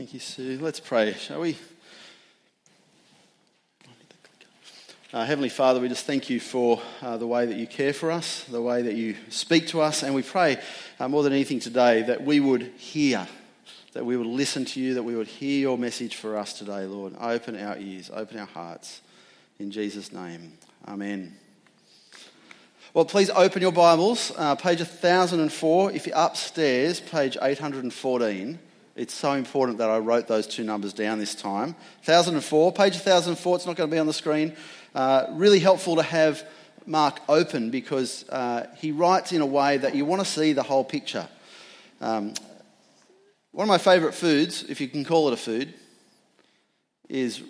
Thank you, Sue. Let's pray, shall we? Uh, Heavenly Father, we just thank you for uh, the way that you care for us, the way that you speak to us, and we pray uh, more than anything today that we would hear, that we would listen to you, that we would hear your message for us today, Lord. Open our ears, open our hearts. In Jesus' name, Amen. Well, please open your Bibles, uh, page 1004. If you're upstairs, page 814. It's so important that I wrote those two numbers down this time. 1004, page 1004, it's not going to be on the screen. Uh, really helpful to have Mark open because uh, he writes in a way that you want to see the whole picture. Um, one of my favourite foods, if you can call it a food, is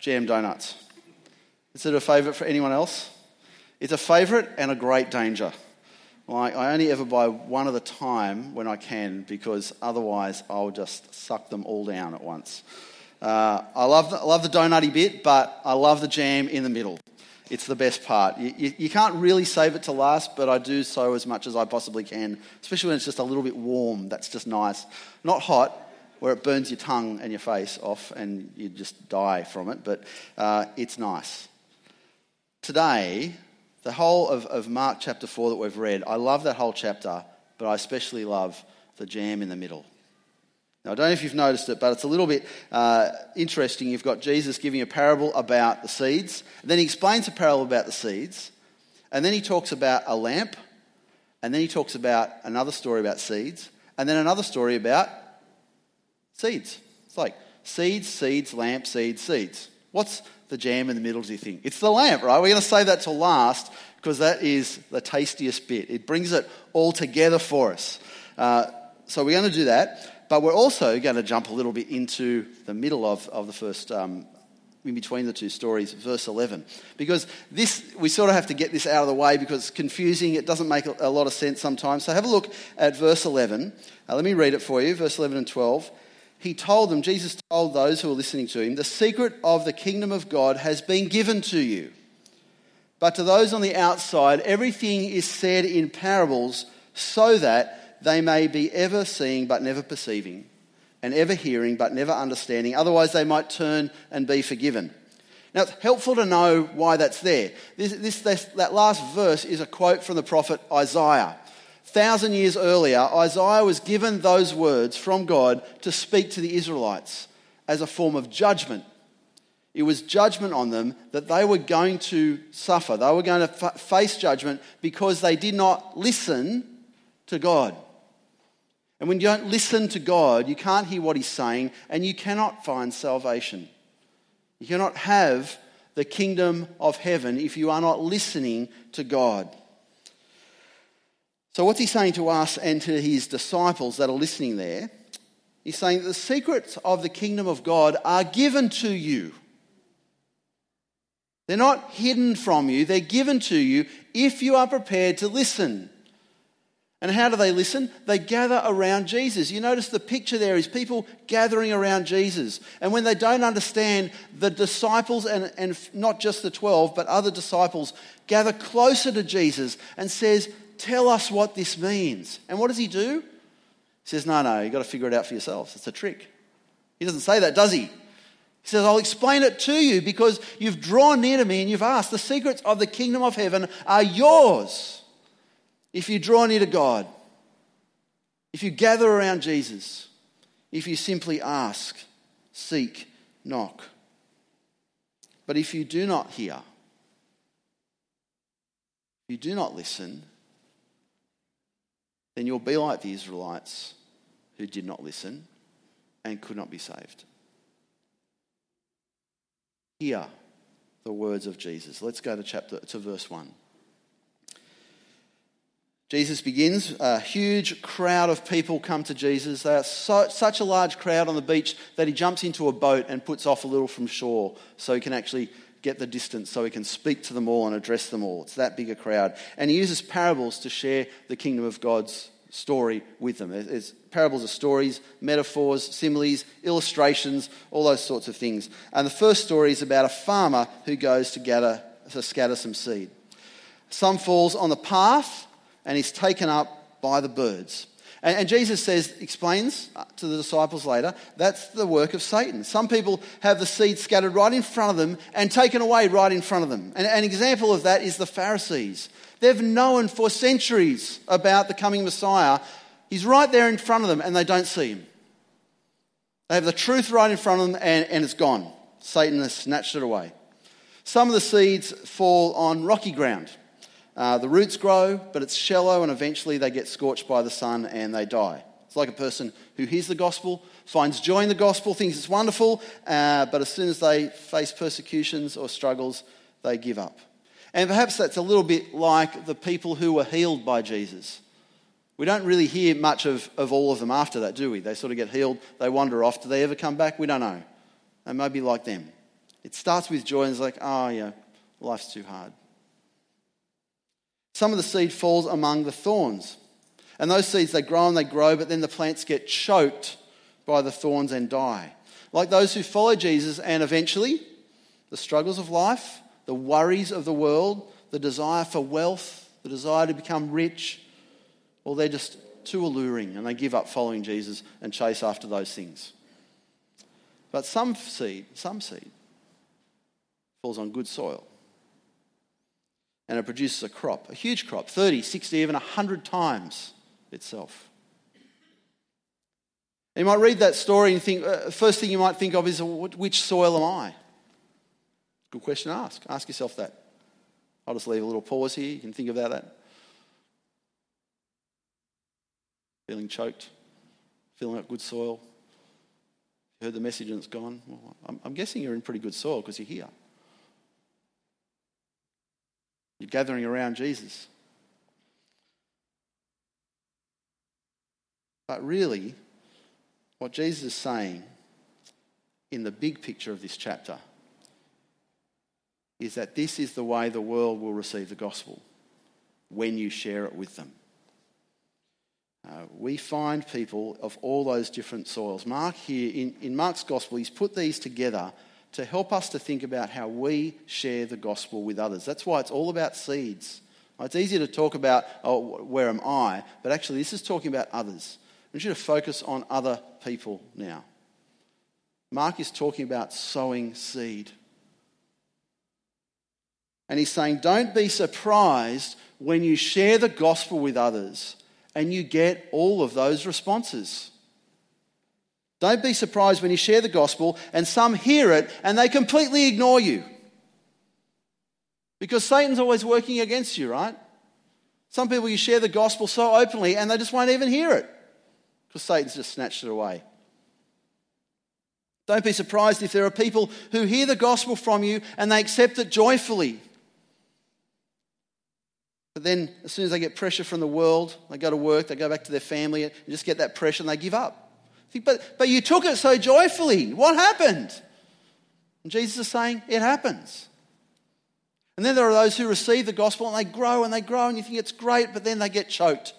jam donuts. Is it a favourite for anyone else? It's a favourite and a great danger. I only ever buy one at a time when I can because otherwise I'll just suck them all down at once. Uh, I, love the, I love the donutty bit, but I love the jam in the middle. It's the best part. You, you, you, can't really save it to last, but I do so as much as I possibly can, especially when it's just a little bit warm. That's just nice. Not hot, where it burns your tongue and your face off and you just die from it, but uh, it's nice. Today, the whole of, of Mark chapter 4 that we've read, I love that whole chapter, but I especially love the jam in the middle. Now, I don't know if you've noticed it, but it's a little bit uh, interesting. You've got Jesus giving a parable about the seeds, and then he explains a parable about the seeds, and then he talks about a lamp, and then he talks about another story about seeds, and then another story about seeds. It's like seeds, seeds, lamp, seeds, seeds. What's the jam in the middle, do you think? It's the lamp, right? We're going to save that to last because that is the tastiest bit. It brings it all together for us. Uh, so we're going to do that. But we're also going to jump a little bit into the middle of, of the first, um, in between the two stories, verse 11. Because this, we sort of have to get this out of the way because it's confusing. It doesn't make a lot of sense sometimes. So have a look at verse 11. Uh, let me read it for you, verse 11 and 12. He told them, Jesus told those who were listening to him, the secret of the kingdom of God has been given to you. But to those on the outside, everything is said in parables so that they may be ever seeing but never perceiving, and ever hearing but never understanding. Otherwise, they might turn and be forgiven. Now, it's helpful to know why that's there. This, this, this, that last verse is a quote from the prophet Isaiah. Thousand years earlier, Isaiah was given those words from God to speak to the Israelites as a form of judgment. It was judgment on them that they were going to suffer. They were going to f- face judgment because they did not listen to God. And when you don't listen to God, you can't hear what He's saying, and you cannot find salvation. You cannot have the kingdom of heaven if you are not listening to God. So, what's He saying to us and to His disciples that are listening there? He's saying the secrets of the kingdom of God are given to you. They're not hidden from you, they're given to you if you are prepared to listen. And how do they listen? They gather around Jesus. You notice the picture there is people gathering around Jesus. And when they don't understand, the disciples, and, and not just the 12, but other disciples, gather closer to Jesus and says, Tell us what this means. And what does he do? He says, No, no, you've got to figure it out for yourselves. It's a trick. He doesn't say that, does he? He says, I'll explain it to you because you've drawn near to me and you've asked. The secrets of the kingdom of heaven are yours if you draw near to God, if you gather around Jesus, if you simply ask, seek, knock. But if you do not hear, you do not listen, then you'll be like the Israelites who did not listen and could not be saved. Hear the words of Jesus. Let's go to chapter to verse 1. Jesus begins. A huge crowd of people come to Jesus. They are so, such a large crowd on the beach that he jumps into a boat and puts off a little from shore so he can actually get the distance so he can speak to them all and address them all. It's that big a crowd. And he uses parables to share the kingdom of God's story with them. It's, parables are stories, metaphors, similes, illustrations, all those sorts of things. And the first story is about a farmer who goes to, gather, to scatter some seed. Some falls on the path and is taken up by the birds. And, and Jesus says, explains uh, to the disciples later, that's the work of Satan. Some people have the seed scattered right in front of them and taken away right in front of them. And an example of that is the Pharisees. They've known for centuries about the coming Messiah. He's right there in front of them and they don't see him. They have the truth right in front of them and, and it's gone. Satan has snatched it away. Some of the seeds fall on rocky ground. Uh, the roots grow, but it's shallow, and eventually they get scorched by the sun and they die. It's like a person who hears the gospel, finds joy in the gospel, thinks it's wonderful, uh, but as soon as they face persecutions or struggles, they give up. And perhaps that's a little bit like the people who were healed by Jesus. We don't really hear much of, of all of them after that, do we? They sort of get healed, they wander off. Do they ever come back? We don't know. They may be like them. It starts with joy and it's like, oh, yeah, life's too hard. Some of the seed falls among the thorns. And those seeds, they grow and they grow, but then the plants get choked by the thorns and die. Like those who follow Jesus, and eventually the struggles of life, the worries of the world, the desire for wealth, the desire to become rich, well, they're just too alluring and they give up following Jesus and chase after those things. But some seed, some seed falls on good soil and it produces a crop, a huge crop, 30, 60, even 100 times itself. You might read that story and think, uh, first thing you might think of is, which soil am I? Good question to ask. Ask yourself that. I'll just leave a little pause here. You can think about that. Feeling choked, feeling like good soil. Heard the message and it's gone. Well, I'm, I'm guessing you're in pretty good soil because you're here. You're gathering around Jesus. But really, what Jesus is saying in the big picture of this chapter is that this is the way the world will receive the gospel when you share it with them. Uh, we find people of all those different soils. Mark here, in, in Mark's gospel, he's put these together to help us to think about how we share the gospel with others. That's why it's all about seeds. It's easy to talk about, oh, where am I? But actually, this is talking about others. I want you to focus on other people now. Mark is talking about sowing seed. And he's saying, don't be surprised when you share the gospel with others and you get all of those responses. Don't be surprised when you share the gospel and some hear it and they completely ignore you. Because Satan's always working against you, right? Some people you share the gospel so openly and they just won't even hear it because Satan's just snatched it away. Don't be surprised if there are people who hear the gospel from you and they accept it joyfully. But then, as soon as they get pressure from the world, they go to work, they go back to their family, and just get that pressure and they give up. But, but you took it so joyfully. What happened? And Jesus is saying, It happens. And then there are those who receive the gospel and they grow and they grow, and you think it's great, but then they get choked.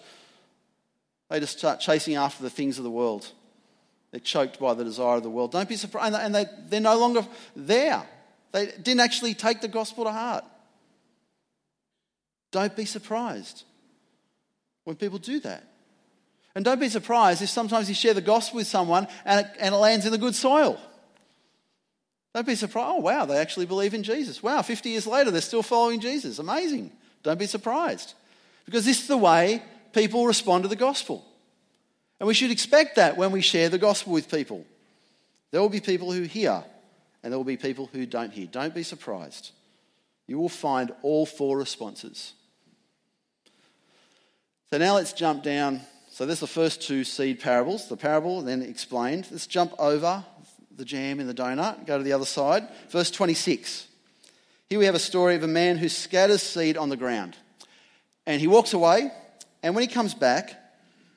They just start chasing after the things of the world. They're choked by the desire of the world. Don't be surprised. And they, they're no longer there. They didn't actually take the gospel to heart. Don't be surprised when people do that. And don't be surprised if sometimes you share the gospel with someone and it, and it lands in the good soil. Don't be surprised. Oh, wow, they actually believe in Jesus. Wow, 50 years later, they're still following Jesus. Amazing. Don't be surprised. Because this is the way people respond to the gospel. And we should expect that when we share the gospel with people. There will be people who hear, and there will be people who don't hear. Don't be surprised. You will find all four responses. So now let's jump down so there's the first two seed parables, the parable then explained. Let's jump over the jam in the donut, go to the other side. Verse 26. Here we have a story of a man who scatters seed on the ground. And he walks away, and when he comes back,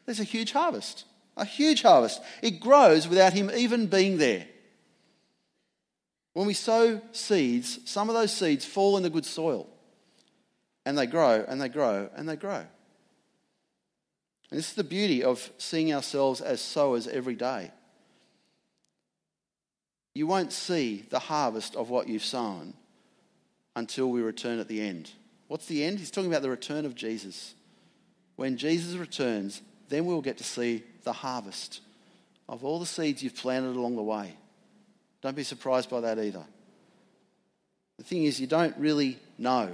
there's a huge harvest. A huge harvest. It grows without him even being there. When we sow seeds, some of those seeds fall in the good soil. And they grow, and they grow, and they grow. And this is the beauty of seeing ourselves as sowers every day. You won't see the harvest of what you've sown until we return at the end. What's the end? He's talking about the return of Jesus. When Jesus returns, then we'll get to see the harvest of all the seeds you've planted along the way. Don't be surprised by that either. The thing is, you don't really know.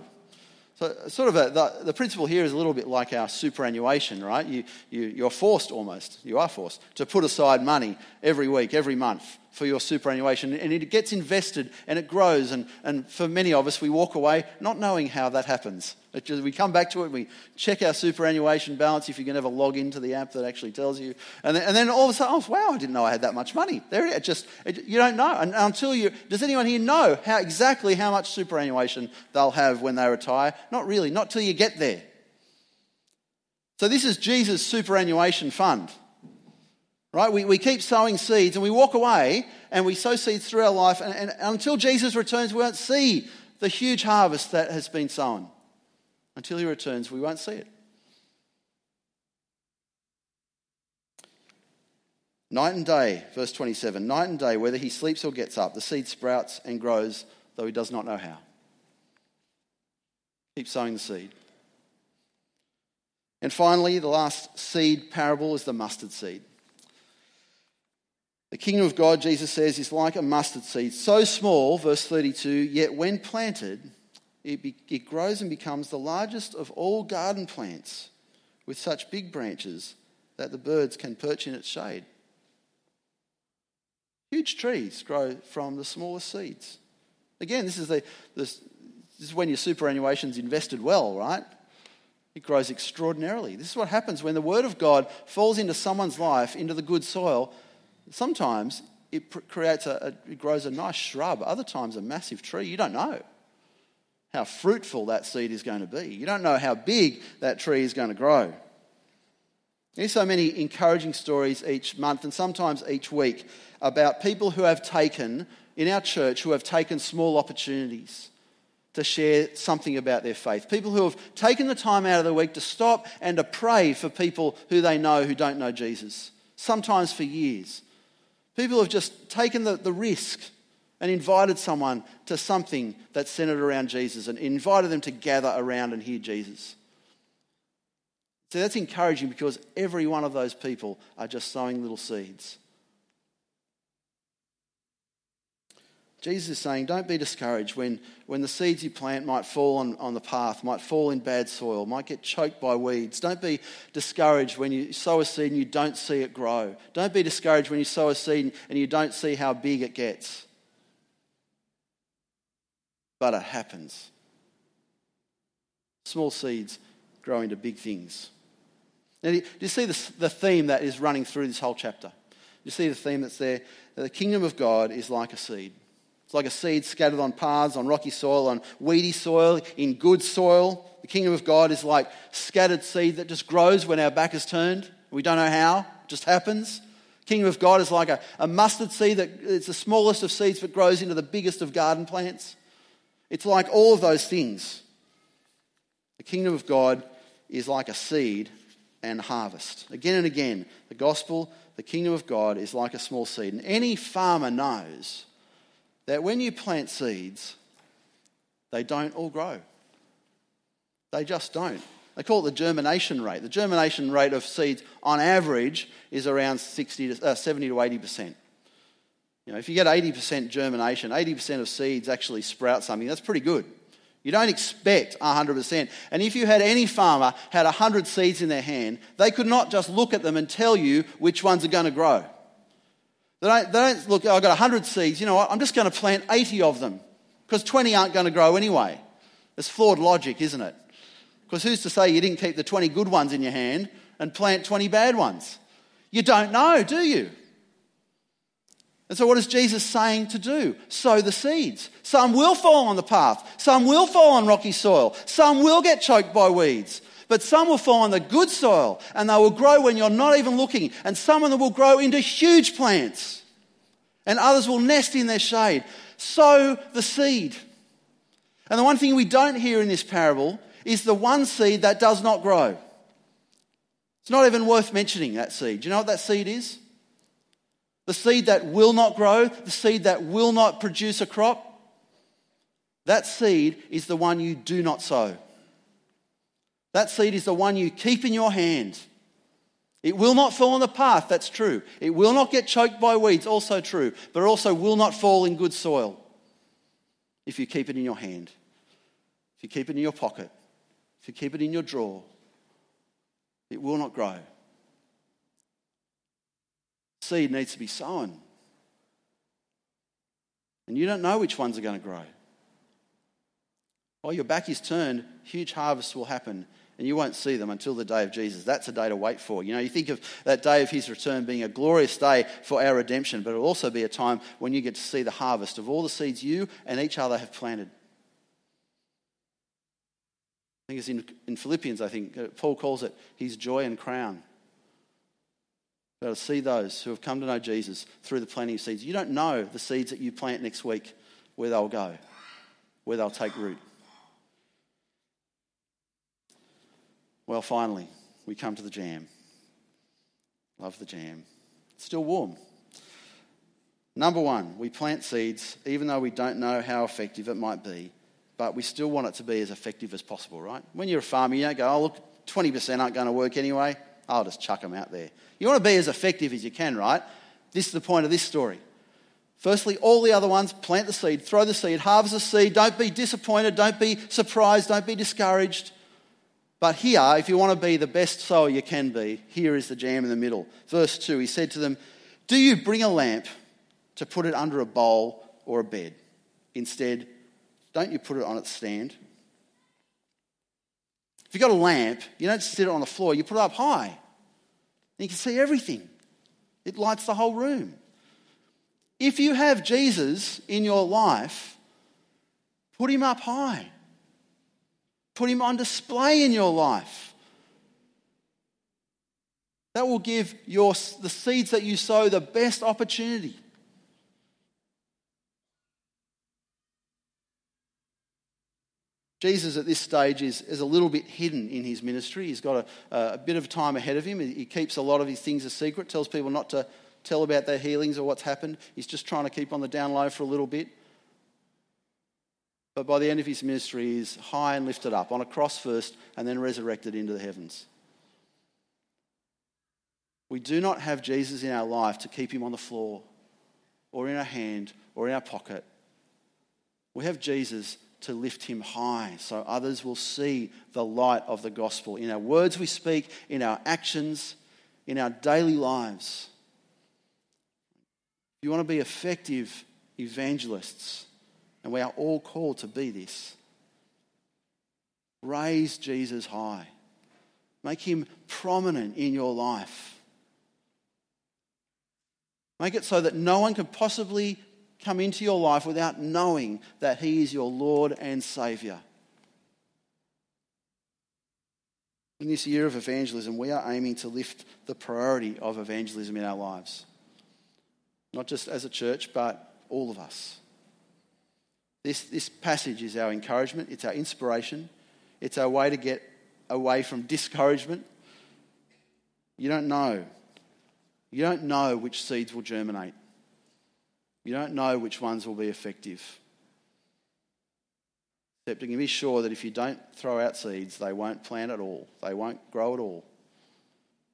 So, sort of a, the, the principle here is a little bit like our superannuation, right? You, you, you're forced almost, you are forced to put aside money every week, every month for your superannuation. And it gets invested and it grows. And, and for many of us, we walk away not knowing how that happens. Just, we come back to it, we check our superannuation balance if you can ever log into the app that actually tells you. And then, and then all of a sudden, oh, wow, I didn't know I had that much money. There it is. Just, it, you don't know. And until you, does anyone here know how exactly how much superannuation they'll have when they retire? Not really, not till you get there. So this is Jesus' superannuation fund. Right? We, we keep sowing seeds and we walk away and we sow seeds through our life. And, and until Jesus returns, we won't see the huge harvest that has been sown. Until he returns, we won't see it. Night and day, verse 27 night and day, whether he sleeps or gets up, the seed sprouts and grows, though he does not know how. Keep sowing the seed. And finally, the last seed parable is the mustard seed. The kingdom of God, Jesus says, is like a mustard seed, so small, verse 32, yet when planted, it, be, it grows and becomes the largest of all garden plants with such big branches that the birds can perch in its shade. Huge trees grow from the smallest seeds. Again, this is, the, this, this is when your superannuation's invested well, right? It grows extraordinarily. This is what happens when the Word of God falls into someone's life, into the good soil Sometimes it creates a, it grows a nice shrub, other times a massive tree. You don't know how fruitful that seed is going to be. You don't know how big that tree is going to grow. There's so many encouraging stories each month and sometimes each week about people who have taken, in our church, who have taken small opportunities to share something about their faith. People who have taken the time out of the week to stop and to pray for people who they know who don't know Jesus, sometimes for years. People have just taken the, the risk and invited someone to something that's centered around Jesus and invited them to gather around and hear Jesus. So that's encouraging because every one of those people are just sowing little seeds. Jesus is saying, don't be discouraged when, when the seeds you plant might fall on, on the path, might fall in bad soil, might get choked by weeds. Don't be discouraged when you sow a seed and you don't see it grow. Don't be discouraged when you sow a seed and you don't see how big it gets. But it happens. Small seeds grow into big things. Now, do you see the, the theme that is running through this whole chapter? You see the theme that's there? The kingdom of God is like a seed. It's like a seed scattered on paths, on rocky soil, on weedy soil, in good soil. The kingdom of God is like scattered seed that just grows when our back is turned. We don't know how, it just happens. Kingdom of God is like a, a mustard seed that it's the smallest of seeds but grows into the biggest of garden plants. It's like all of those things. The kingdom of God is like a seed and harvest. Again and again, the gospel, the kingdom of God is like a small seed. And any farmer knows that when you plant seeds, they don't all grow. They just don't. They call it the germination rate. The germination rate of seeds, on average, is around 60 to, uh, 70 to 80%. You know, if you get 80% germination, 80% of seeds actually sprout something, that's pretty good. You don't expect 100%. And if you had any farmer had 100 seeds in their hand, they could not just look at them and tell you which ones are going to grow. They don't, they don't look, I've got 100 seeds, you know what, I'm just going to plant 80 of them because 20 aren't going to grow anyway. It's flawed logic, isn't it? Because who's to say you didn't keep the 20 good ones in your hand and plant 20 bad ones? You don't know, do you? And so, what is Jesus saying to do? Sow the seeds. Some will fall on the path, some will fall on rocky soil, some will get choked by weeds, but some will fall on the good soil and they will grow when you're not even looking. And some of them will grow into huge plants. And others will nest in their shade. Sow the seed. And the one thing we don't hear in this parable is the one seed that does not grow. It's not even worth mentioning that seed. Do you know what that seed is? The seed that will not grow, the seed that will not produce a crop. That seed is the one you do not sow. That seed is the one you keep in your hand. It will not fall on the path, that's true. It will not get choked by weeds, also true. But it also will not fall in good soil if you keep it in your hand, if you keep it in your pocket, if you keep it in your drawer. It will not grow. Seed needs to be sown. And you don't know which ones are going to grow. While your back is turned, huge harvests will happen and you won't see them until the day of Jesus. That's a day to wait for. You know, you think of that day of his return being a glorious day for our redemption, but it'll also be a time when you get to see the harvest of all the seeds you and each other have planted. I think it's in, in Philippians, I think, Paul calls it his joy and crown. But to see those who have come to know Jesus through the planting of seeds. You don't know the seeds that you plant next week, where they'll go, where they'll take root. Well, finally, we come to the jam. Love the jam. It's still warm. Number one, we plant seeds even though we don't know how effective it might be, but we still want it to be as effective as possible, right? When you're a farmer, you don't go, oh, look, 20% aren't going to work anyway. I'll just chuck them out there. You want to be as effective as you can, right? This is the point of this story. Firstly, all the other ones, plant the seed, throw the seed, harvest the seed. Don't be disappointed, don't be surprised, don't be discouraged. But here, if you want to be the best sower you can be, here is the jam in the middle. Verse 2 He said to them, Do you bring a lamp to put it under a bowl or a bed? Instead, don't you put it on its stand? If you've got a lamp, you don't sit it on the floor, you put it up high. And You can see everything, it lights the whole room. If you have Jesus in your life, put him up high. Put him on display in your life. That will give your, the seeds that you sow the best opportunity. Jesus at this stage is, is a little bit hidden in his ministry. He's got a, a bit of time ahead of him. He keeps a lot of his things a secret, tells people not to tell about their healings or what's happened. He's just trying to keep on the down low for a little bit. But by the end of his ministry, he's high and lifted up on a cross first and then resurrected into the heavens. We do not have Jesus in our life to keep him on the floor or in our hand or in our pocket. We have Jesus to lift him high so others will see the light of the gospel in our words we speak, in our actions, in our daily lives. If you want to be effective evangelists, and we are all called to be this. Raise Jesus high. Make him prominent in your life. Make it so that no one can possibly come into your life without knowing that he is your Lord and Saviour. In this year of evangelism, we are aiming to lift the priority of evangelism in our lives. Not just as a church, but all of us. This, this passage is our encouragement, it's our inspiration, it's our way to get away from discouragement. You don't know. You don't know which seeds will germinate. You don't know which ones will be effective. Except you can be sure that if you don't throw out seeds, they won't plant at all. They won't grow at all.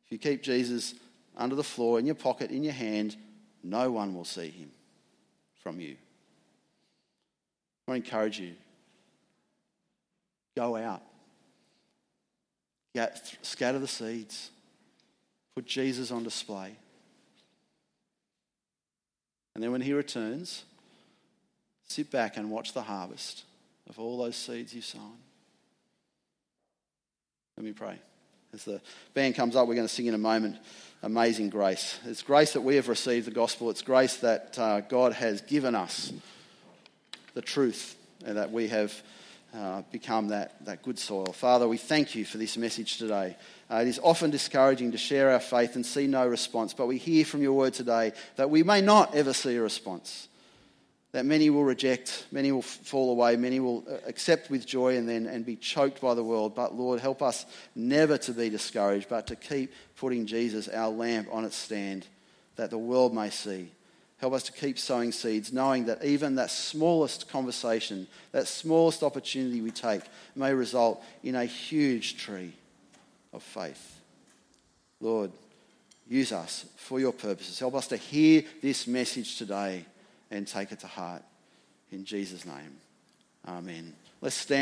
If you keep Jesus under the floor, in your pocket, in your hand, no one will see him from you. I want to encourage you go out, Get, scatter the seeds, put Jesus on display. And then when he returns, sit back and watch the harvest of all those seeds you've sown. Let me pray. As the band comes up, we're going to sing in a moment Amazing Grace. It's grace that we have received the gospel, it's grace that uh, God has given us the truth and that we have uh, become that, that good soil. Father, we thank you for this message today. Uh, it is often discouraging to share our faith and see no response, but we hear from your word today that we may not ever see a response. That many will reject, many will fall away, many will uh, accept with joy and then and be choked by the world. But Lord, help us never to be discouraged, but to keep putting Jesus, our lamp, on its stand, that the world may see Help us to keep sowing seeds, knowing that even that smallest conversation, that smallest opportunity we take, may result in a huge tree of faith. Lord, use us for your purposes. Help us to hear this message today and take it to heart. In Jesus' name, amen. Let's stand.